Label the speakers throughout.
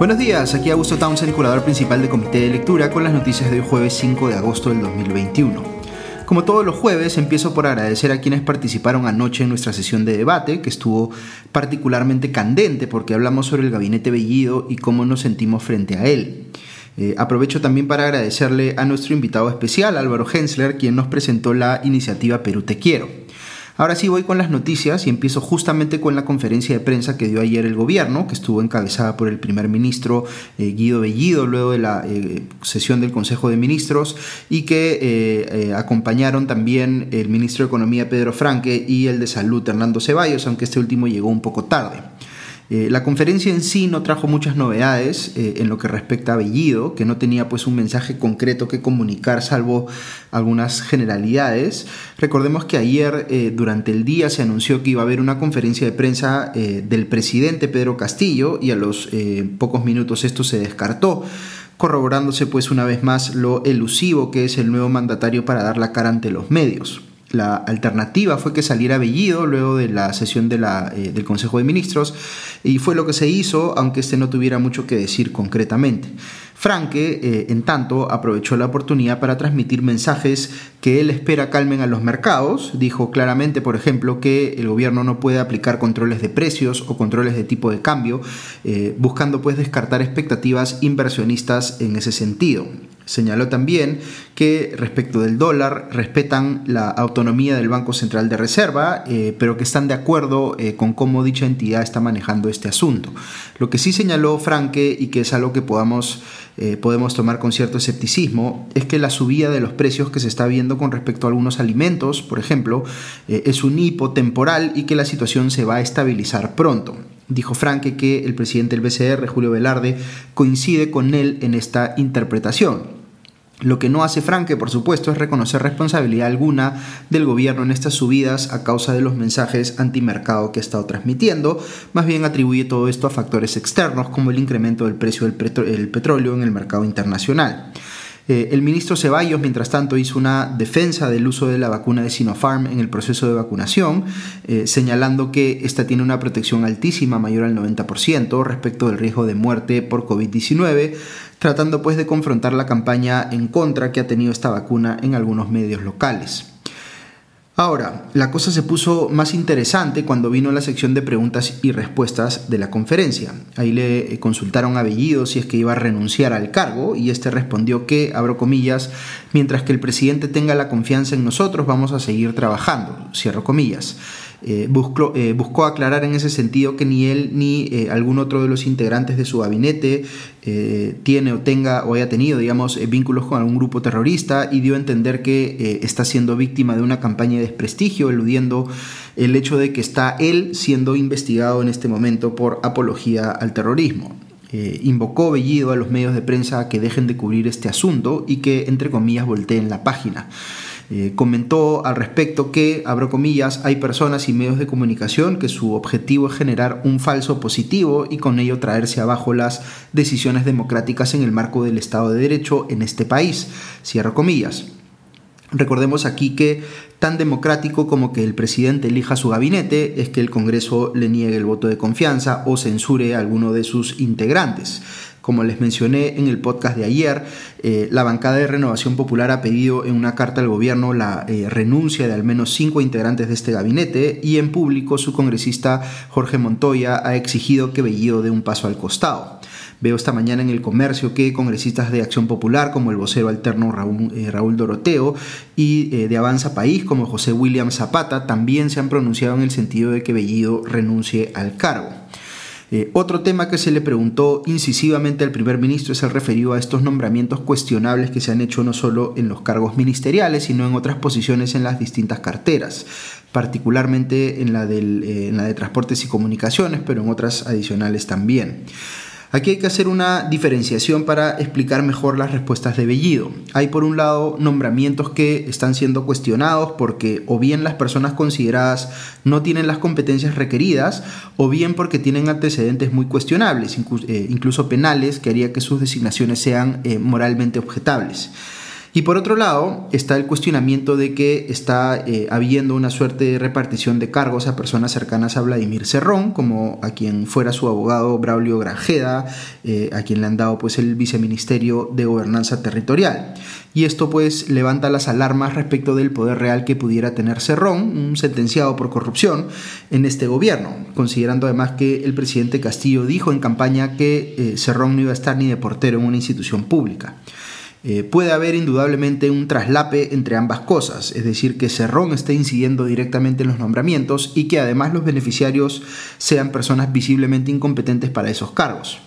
Speaker 1: Buenos días, aquí Augusto Townsend, curador principal de Comité de Lectura, con las noticias de hoy jueves 5 de agosto del 2021. Como todos los jueves, empiezo por agradecer a quienes participaron anoche en nuestra sesión de debate, que estuvo particularmente candente porque hablamos sobre el gabinete Bellido y cómo nos sentimos frente a él. Eh, aprovecho también para agradecerle a nuestro invitado especial, Álvaro Hensler, quien nos presentó la iniciativa Perú Te Quiero. Ahora sí voy con las noticias y empiezo justamente con la conferencia de prensa que dio ayer el gobierno, que estuvo encabezada por el primer ministro eh, Guido Bellido luego de la eh, sesión del Consejo de Ministros y que eh, acompañaron también el ministro de Economía Pedro Franque y el de Salud Hernando Ceballos, aunque este último llegó un poco tarde. Eh, la conferencia en sí no trajo muchas novedades eh, en lo que respecta a Bellido, que no tenía pues un mensaje concreto que comunicar salvo algunas generalidades. Recordemos que ayer eh, durante el día se anunció que iba a haber una conferencia de prensa del presidente Pedro Castillo y a los pocos minutos esto se descartó corroborándose pues una vez más lo elusivo que es el nuevo mandatario para dar la cara ante los medios. La alternativa fue que saliera Bellido luego de la sesión eh, del Consejo de Ministros y fue lo que se hizo, aunque este no tuviera mucho que decir concretamente. Franke, eh, en tanto, aprovechó la oportunidad para transmitir mensajes que él espera calmen a los mercados. Dijo claramente, por ejemplo, que el gobierno no puede aplicar controles de precios o controles de tipo de cambio, eh, buscando pues descartar expectativas inversionistas en ese sentido. Señaló también que respecto del dólar respetan la autonomía del Banco Central de Reserva, eh, pero que están de acuerdo eh, con cómo dicha entidad está manejando este asunto. Lo que sí señaló Franke y que es algo que podamos, eh, podemos tomar con cierto escepticismo es que la subida de los precios que se está viendo con respecto a algunos alimentos, por ejemplo, es un hipo temporal y que la situación se va a estabilizar pronto. Dijo Franke que el presidente del BCR, Julio Velarde, coincide con él en esta interpretación. Lo que no hace Franke, por supuesto, es reconocer responsabilidad alguna del gobierno en estas subidas a causa de los mensajes antimercado que ha estado transmitiendo, más bien atribuye todo esto a factores externos como el incremento del precio del petróleo en el mercado internacional. Eh, el ministro Ceballos, mientras tanto, hizo una defensa del uso de la vacuna de Sinopharm en el proceso de vacunación, eh, señalando que esta tiene una protección altísima, mayor al 90%, respecto del riesgo de muerte por COVID-19, tratando pues de confrontar la campaña en contra que ha tenido esta vacuna en algunos medios locales. Ahora, la cosa se puso más interesante cuando vino la sección de preguntas y respuestas de la conferencia. Ahí le consultaron a Bellido si es que iba a renunciar al cargo y este respondió que, abro comillas, mientras que el presidente tenga la confianza en nosotros vamos a seguir trabajando, cierro comillas. Eh, buscó, eh, buscó, aclarar en ese sentido que ni él ni eh, algún otro de los integrantes de su gabinete tiene o tenga o haya tenido, digamos, vínculos con algún grupo terrorista y dio a entender que está siendo víctima de una campaña de desprestigio, eludiendo el hecho de que está él siendo investigado en este momento por apología al terrorismo. invocó Bellido a los medios de prensa a que dejen de cubrir este asunto y que, entre comillas, volteen la página. Eh, comentó al respecto que, abro comillas, hay personas y medios de comunicación que su objetivo es generar un falso positivo y con ello traerse abajo las decisiones democráticas en el marco del Estado de Derecho en este país. Cierro comillas. Recordemos aquí que tan democrático como que el presidente elija su gabinete es que el Congreso le niegue el voto de confianza o censure a alguno de sus integrantes. Como les mencioné en el podcast de ayer, eh, la bancada de Renovación Popular ha pedido en una carta al gobierno la eh, renuncia de al menos cinco integrantes de este gabinete y en público su congresista Jorge Montoya ha exigido que Bellido dé un paso al costado. Veo esta mañana en el comercio que congresistas de Acción Popular como el vocero alterno Raúl, eh, Raúl Doroteo y de Avanza País como José William Zapata también se han pronunciado en el sentido de que Bellido renuncie al cargo. Eh, otro tema que se le preguntó incisivamente al primer ministro es el referido a estos nombramientos cuestionables que se han hecho no solo en los cargos ministeriales, sino en otras posiciones en las distintas carteras, particularmente en la, eh, en la de transportes y comunicaciones, pero en otras adicionales también. Aquí hay que hacer una diferenciación para explicar mejor las respuestas de Bellido. Hay por un lado nombramientos que están siendo cuestionados porque o bien las personas consideradas no tienen las competencias requeridas o bien porque tienen antecedentes muy cuestionables, eh, incluso penales, que haría que sus designaciones sean eh, moralmente objetables. Y por otro lado está el cuestionamiento de que está eh, habiendo una suerte de repartición de cargos a personas cercanas a Vladimir Cerrón, como a quien fuera su abogado Braulio Grajeda, eh, a quien le han dado pues el viceministerio de gobernanza territorial. Y esto pues levanta las alarmas respecto del poder real que pudiera tener Cerrón, un sentenciado por corrupción, en este gobierno, considerando además que el presidente Castillo dijo en campaña que eh, Cerrón no iba a estar ni de portero en una institución pública. Eh, puede haber indudablemente un traslape entre ambas cosas, es decir, que Cerrón esté incidiendo directamente en los nombramientos y que además los beneficiarios sean personas visiblemente incompetentes para esos cargos.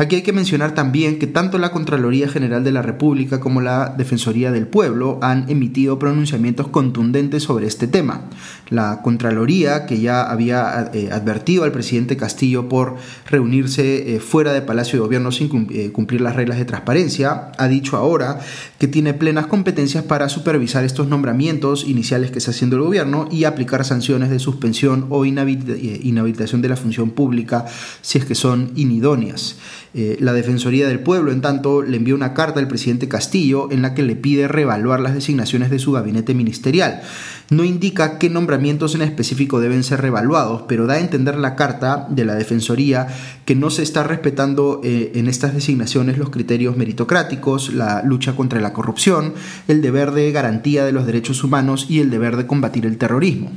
Speaker 1: Aquí hay que mencionar también que tanto la Contraloría General de la República como la Defensoría del Pueblo han emitido pronunciamientos contundentes sobre este tema. La Contraloría, que ya había eh, advertido al presidente Castillo por reunirse eh, fuera de Palacio de Gobierno sin eh, cumplir las reglas de transparencia, ha dicho ahora que tiene plenas competencias para supervisar estos nombramientos iniciales que está haciendo el gobierno y aplicar sanciones de suspensión o inhabilitación de la función pública si es que son inidóneas. Eh, la Defensoría del Pueblo, en tanto, le envió una carta al presidente Castillo en la que le pide reevaluar las designaciones de su gabinete ministerial. No indica qué nombramientos en específico deben ser reevaluados, pero da a entender la carta de la Defensoría que no se está respetando eh, en estas designaciones los criterios meritocráticos, la lucha contra la corrupción, el deber de garantía de los derechos humanos y el deber de combatir el terrorismo.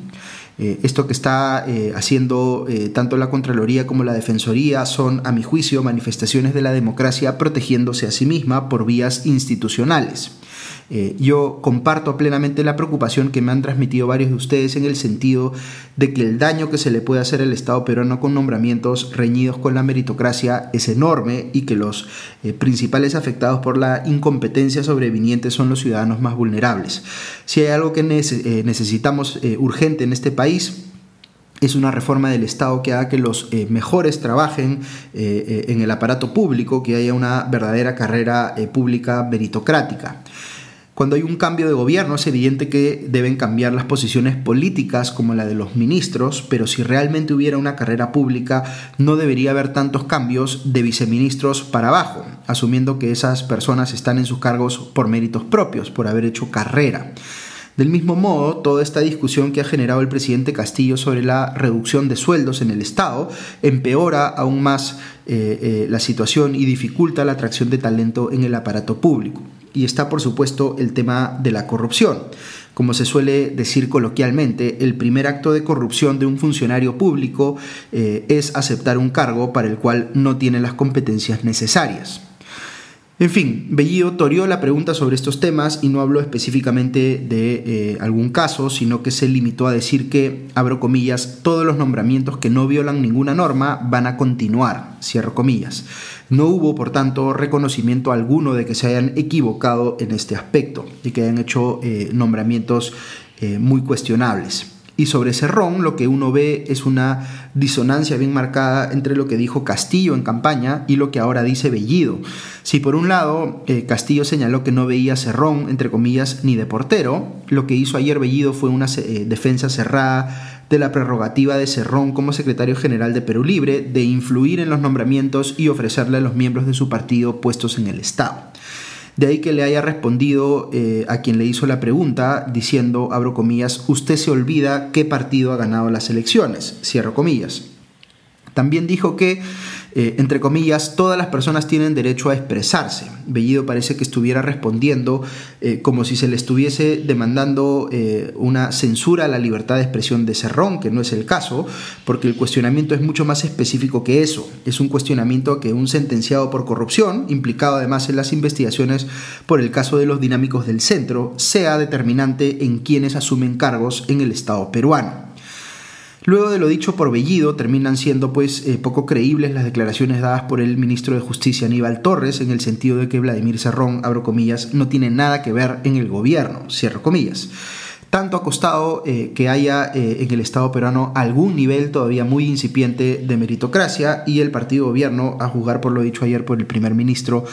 Speaker 1: Eh, esto que está eh, haciendo eh, tanto la Contraloría como la Defensoría son, a mi juicio, manifestaciones de la democracia protegiéndose a sí misma por vías institucionales. Eh, yo comparto plenamente la preocupación que me han transmitido varios de ustedes en el sentido de que el daño que se le puede hacer al Estado peruano con nombramientos reñidos con la meritocracia es enorme y que los eh, principales afectados por la incompetencia sobreviniente son los ciudadanos más vulnerables. Si hay algo que eh, necesitamos urgente en este país, es una reforma del Estado que haga que los mejores trabajen en el aparato público, que haya una verdadera carrera pública meritocrática. Cuando hay un cambio de gobierno es evidente que deben cambiar las posiciones políticas como la de los ministros, pero si realmente hubiera una carrera pública no debería haber tantos cambios de viceministros para abajo, asumiendo que esas personas están en sus cargos por méritos propios, por haber hecho carrera. Del mismo modo, toda esta discusión que ha generado el presidente Castillo sobre la reducción de sueldos en el Estado empeora aún más eh, eh, la situación y dificulta la atracción de talento en el aparato público y está por supuesto el tema de la corrupción. Como se suele decir coloquialmente, el primer acto de corrupción de un funcionario público eh, es aceptar un cargo para el cual no tiene las competencias necesarias. En fin, Bellido torió la pregunta sobre estos temas y no habló específicamente de eh, algún caso, sino que se limitó a decir que, abro comillas, todos los nombramientos que no violan ninguna norma van a continuar, cierro comillas. No hubo, por tanto, reconocimiento alguno de que se hayan equivocado en este aspecto y que hayan hecho eh, nombramientos eh, muy cuestionables. Y sobre Cerrón lo que uno ve es una disonancia bien marcada entre lo que dijo Castillo en campaña y lo que ahora dice Bellido. Si por un lado eh, Castillo señaló que no veía Cerrón, entre comillas, ni de portero, lo que hizo ayer Bellido fue una defensa cerrada de la prerrogativa de Cerrón como secretario general de Perú Libre de influir en los nombramientos y ofrecerle a los miembros de su partido puestos en el Estado. De ahí que le haya respondido eh, a quien le hizo la pregunta diciendo, abro comillas, usted se olvida qué partido ha ganado las elecciones, cierro comillas. También dijo que eh, entre comillas, todas las personas tienen derecho a expresarse. Bellido parece que estuviera respondiendo eh, como si se le estuviese demandando eh, una censura a la libertad de expresión de Cerrón, que no es el caso, porque el cuestionamiento es mucho más específico que eso. Es un cuestionamiento que un sentenciado por corrupción, implicado además en las investigaciones por el caso de los dinámicos del centro, sea determinante en quienes asumen cargos en el Estado peruano. Luego de lo dicho por Bellido, terminan siendo pues eh, poco creíbles las declaraciones dadas por el ministro de Justicia Aníbal Torres en el sentido de que Vladimir Serrón, abro comillas, no tiene nada que ver en el gobierno, cierro comillas. Tanto ha costado eh, que haya eh, en el Estado peruano algún nivel todavía muy incipiente de meritocracia y el partido gobierno, a juzgar por lo dicho ayer por el primer ministro,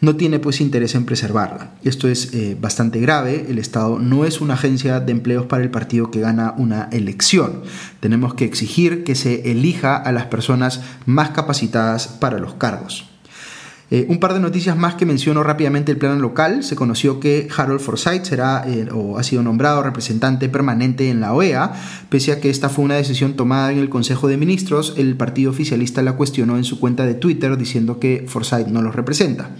Speaker 1: no tiene pues interés en preservarla. Esto es eh, bastante grave. El Estado no es una agencia de empleos para el partido que gana una elección. Tenemos que exigir que se elija a las personas más capacitadas para los cargos. Eh, un par de noticias más que menciono rápidamente el plano local. Se conoció que Harold Forsyth será eh, o ha sido nombrado representante permanente en la OEA, pese a que esta fue una decisión tomada en el Consejo de Ministros. El partido oficialista la cuestionó en su cuenta de Twitter diciendo que Forsyth no los representa.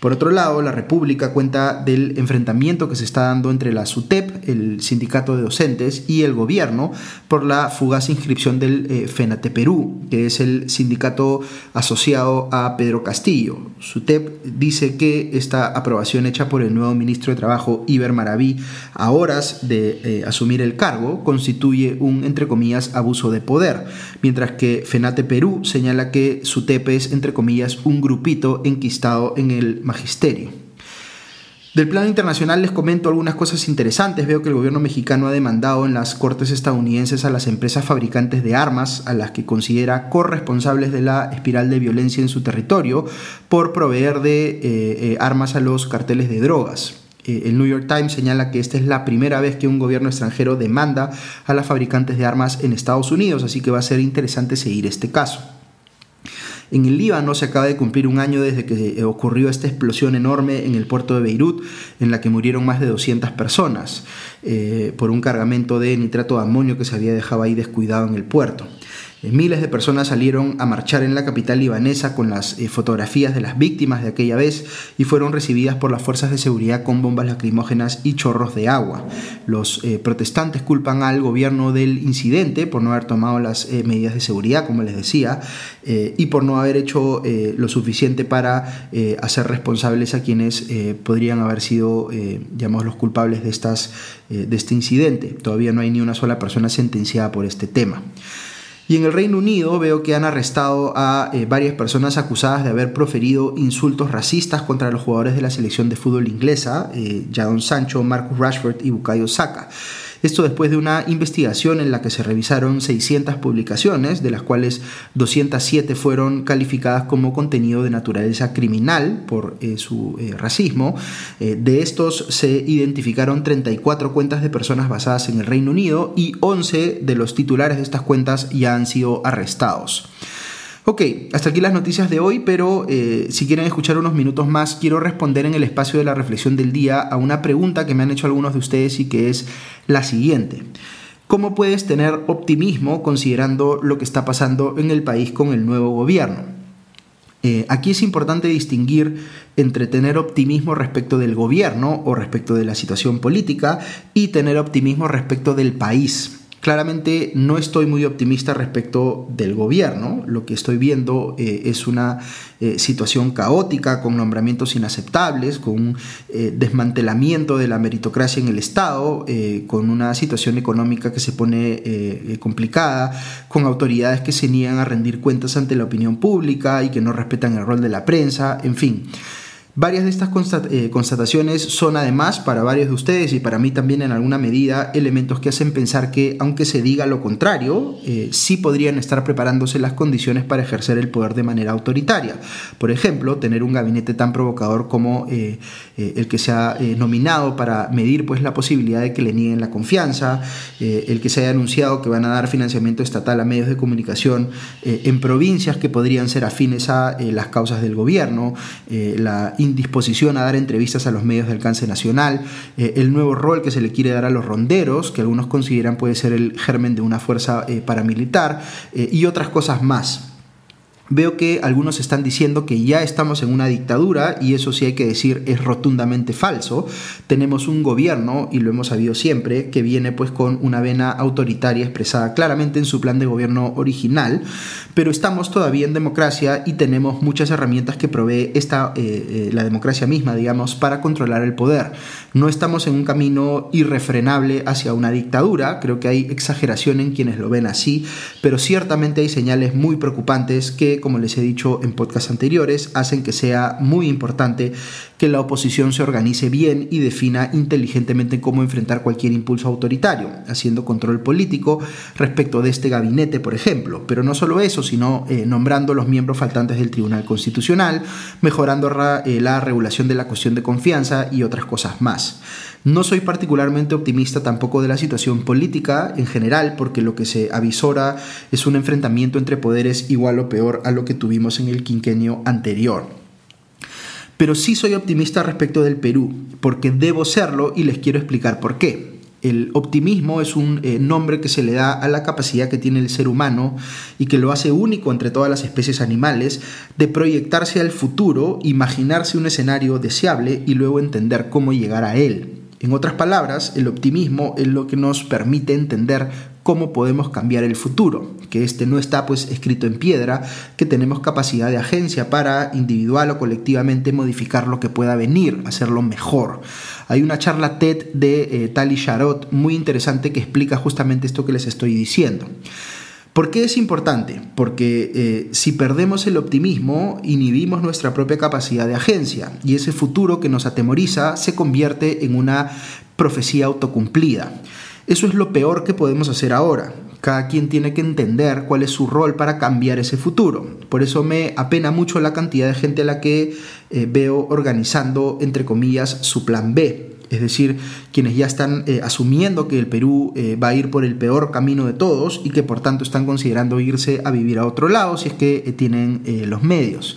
Speaker 1: Por otro lado, la República cuenta del enfrentamiento que se está dando entre la SUTEP, el sindicato de docentes, y el gobierno por la fugaz inscripción del eh, FENATE Perú, que es el sindicato asociado a Pedro Castillo. SUTEP dice que esta aprobación hecha por el nuevo ministro de Trabajo, Iber Maraví, a horas de eh, asumir el cargo, constituye un, entre comillas, abuso de poder, mientras que FENATE Perú señala que SUTEP es, entre comillas, un grupito enquistado en el magisterio. Del plano internacional les comento algunas cosas interesantes. Veo que el gobierno mexicano ha demandado en las cortes estadounidenses a las empresas fabricantes de armas, a las que considera corresponsables de la espiral de violencia en su territorio, por proveer de eh, eh, armas a los carteles de drogas. Eh, el New York Times señala que esta es la primera vez que un gobierno extranjero demanda a las fabricantes de armas en Estados Unidos, así que va a ser interesante seguir este caso. En el Líbano se acaba de cumplir un año desde que ocurrió esta explosión enorme en el puerto de Beirut, en la que murieron más de 200 personas eh, por un cargamento de nitrato de amonio que se había dejado ahí descuidado en el puerto. Eh, miles de personas salieron a marchar en la capital libanesa con las eh, fotografías de las víctimas de aquella vez y fueron recibidas por las fuerzas de seguridad con bombas lacrimógenas y chorros de agua. Los eh, protestantes culpan al gobierno del incidente por no haber tomado las medidas de seguridad, como les decía, y por no haber hecho lo suficiente para hacer responsables a quienes podrían haber sido, digamos, los culpables de, estas, de este incidente. Todavía no hay ni una sola persona sentenciada por este tema. Y en el Reino Unido veo que han arrestado a eh, varias personas acusadas de haber proferido insultos racistas contra los jugadores de la selección de fútbol inglesa, eh, Jadon Sancho, Marcus Rashford y Bukayo Saka. Esto después de una investigación en la que se revisaron 600 publicaciones, de las cuales 207 fueron calificadas como contenido de naturaleza criminal por eh, su eh, racismo. Eh, de estos se identificaron 34 cuentas de personas basadas en el Reino Unido y 11 de los titulares de estas cuentas ya han sido arrestados. Ok, hasta aquí las noticias de hoy, pero eh, si quieren escuchar unos minutos más, quiero responder en el espacio de la reflexión del día a una pregunta que me han hecho algunos de ustedes y que es la siguiente. ¿Cómo puedes tener optimismo considerando lo que está pasando en el país con el nuevo gobierno? Eh, aquí es importante distinguir entre tener optimismo respecto del gobierno o respecto de la situación política y tener optimismo respecto del país. Claramente no estoy muy optimista respecto del gobierno. Lo que estoy viendo eh, es una eh, situación caótica con nombramientos inaceptables, con un eh, desmantelamiento de la meritocracia en el Estado, con una situación económica que se pone complicada, con autoridades que se niegan a rendir cuentas ante la opinión pública y que no respetan el rol de la prensa, en fin. Varias de estas eh, constataciones son además para varios de ustedes y para mí también en alguna medida elementos que hacen pensar que aunque se diga lo contrario, eh, sí podrían estar preparándose las condiciones para ejercer el poder de manera autoritaria. Por ejemplo, tener un gabinete tan provocador como eh, el que se ha nominado para medir pues, la posibilidad de que le nieguen la confianza, el que se haya anunciado que van a dar financiamiento estatal a medios de comunicación en provincias que podrían ser afines a las causas del gobierno, la indisposición a dar entrevistas a los medios de alcance nacional, eh, el nuevo rol que se le quiere dar a los ronderos, que algunos consideran puede ser el germen de una fuerza eh, paramilitar, eh, y otras cosas más. Veo que algunos están diciendo que ya estamos en una dictadura y eso sí hay que decir es rotundamente falso. Tenemos un gobierno, y lo hemos sabido siempre, que viene pues con una vena autoritaria expresada claramente en su plan de gobierno original, pero estamos todavía en democracia y tenemos muchas herramientas que provee esta, eh, eh, la democracia misma, digamos, para controlar el poder. No estamos en un camino irrefrenable hacia una dictadura, creo que hay exageración en quienes lo ven así, pero ciertamente hay señales muy preocupantes que como les he dicho en podcasts anteriores, hacen que sea muy importante que la oposición se organice bien y defina inteligentemente cómo enfrentar cualquier impulso autoritario, haciendo control político respecto de este gabinete, por ejemplo. Pero no solo eso, sino eh, nombrando los miembros faltantes del Tribunal Constitucional, mejorando eh, la regulación de la cuestión de confianza y otras cosas más. No soy particularmente optimista tampoco de la situación política en general, porque lo que se avisora es un enfrentamiento entre poderes igual o peor a lo que tuvimos en el quinquenio anterior. pero sí soy optimista respecto del Perú, porque debo serlo y les quiero explicar por qué. El optimismo es un eh, nombre que se le da a la capacidad que tiene el ser humano y que lo hace único entre todas las especies animales de proyectarse al futuro, imaginarse un escenario deseable y luego entender cómo llegar a él. En otras palabras, el optimismo es lo que nos permite entender cómo podemos cambiar el futuro, que este no está pues escrito en piedra, que tenemos capacidad de agencia para individual o colectivamente modificar lo que pueda venir, hacerlo mejor. Hay una charla TED de eh, Tali Sharot muy interesante que explica justamente esto que les estoy diciendo. ¿Por qué es importante? Porque eh, si perdemos el optimismo, inhibimos nuestra propia capacidad de agencia y ese futuro que nos atemoriza se convierte en una profecía autocumplida. Eso es lo peor que podemos hacer ahora. Cada quien tiene que entender cuál es su rol para cambiar ese futuro. Por eso me apena mucho la cantidad de gente a la que eh, veo organizando, entre comillas, su plan B es decir, quienes ya están eh, asumiendo que el Perú eh, va a ir por el peor camino de todos y que por tanto están considerando irse a vivir a otro lado si es que eh, tienen los medios.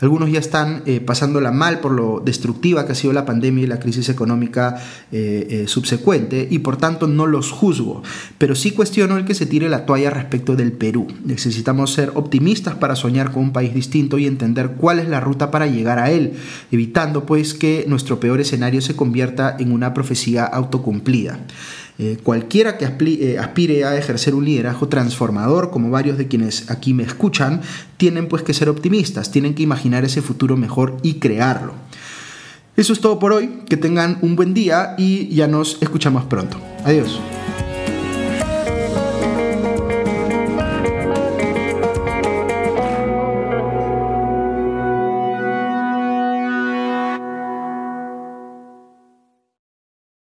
Speaker 1: Algunos ya están eh, pasándola mal por lo destructiva que ha sido la pandemia y la crisis económica eh, eh, subsecuente y por tanto no los juzgo, pero sí cuestiono el que se tire la toalla respecto del Perú. Necesitamos ser optimistas para soñar con un país distinto y entender cuál es la ruta para llegar a él, evitando pues que nuestro peor escenario se convierta en una profecía autocumplida. Eh, cualquiera que eh, aspire a ejercer un liderazgo transformador, como varios de quienes aquí me escuchan, tienen pues que ser optimistas, tienen que imaginar ese futuro mejor y crearlo. Eso es todo por hoy, que tengan un buen día y ya nos escuchamos pronto. Adiós.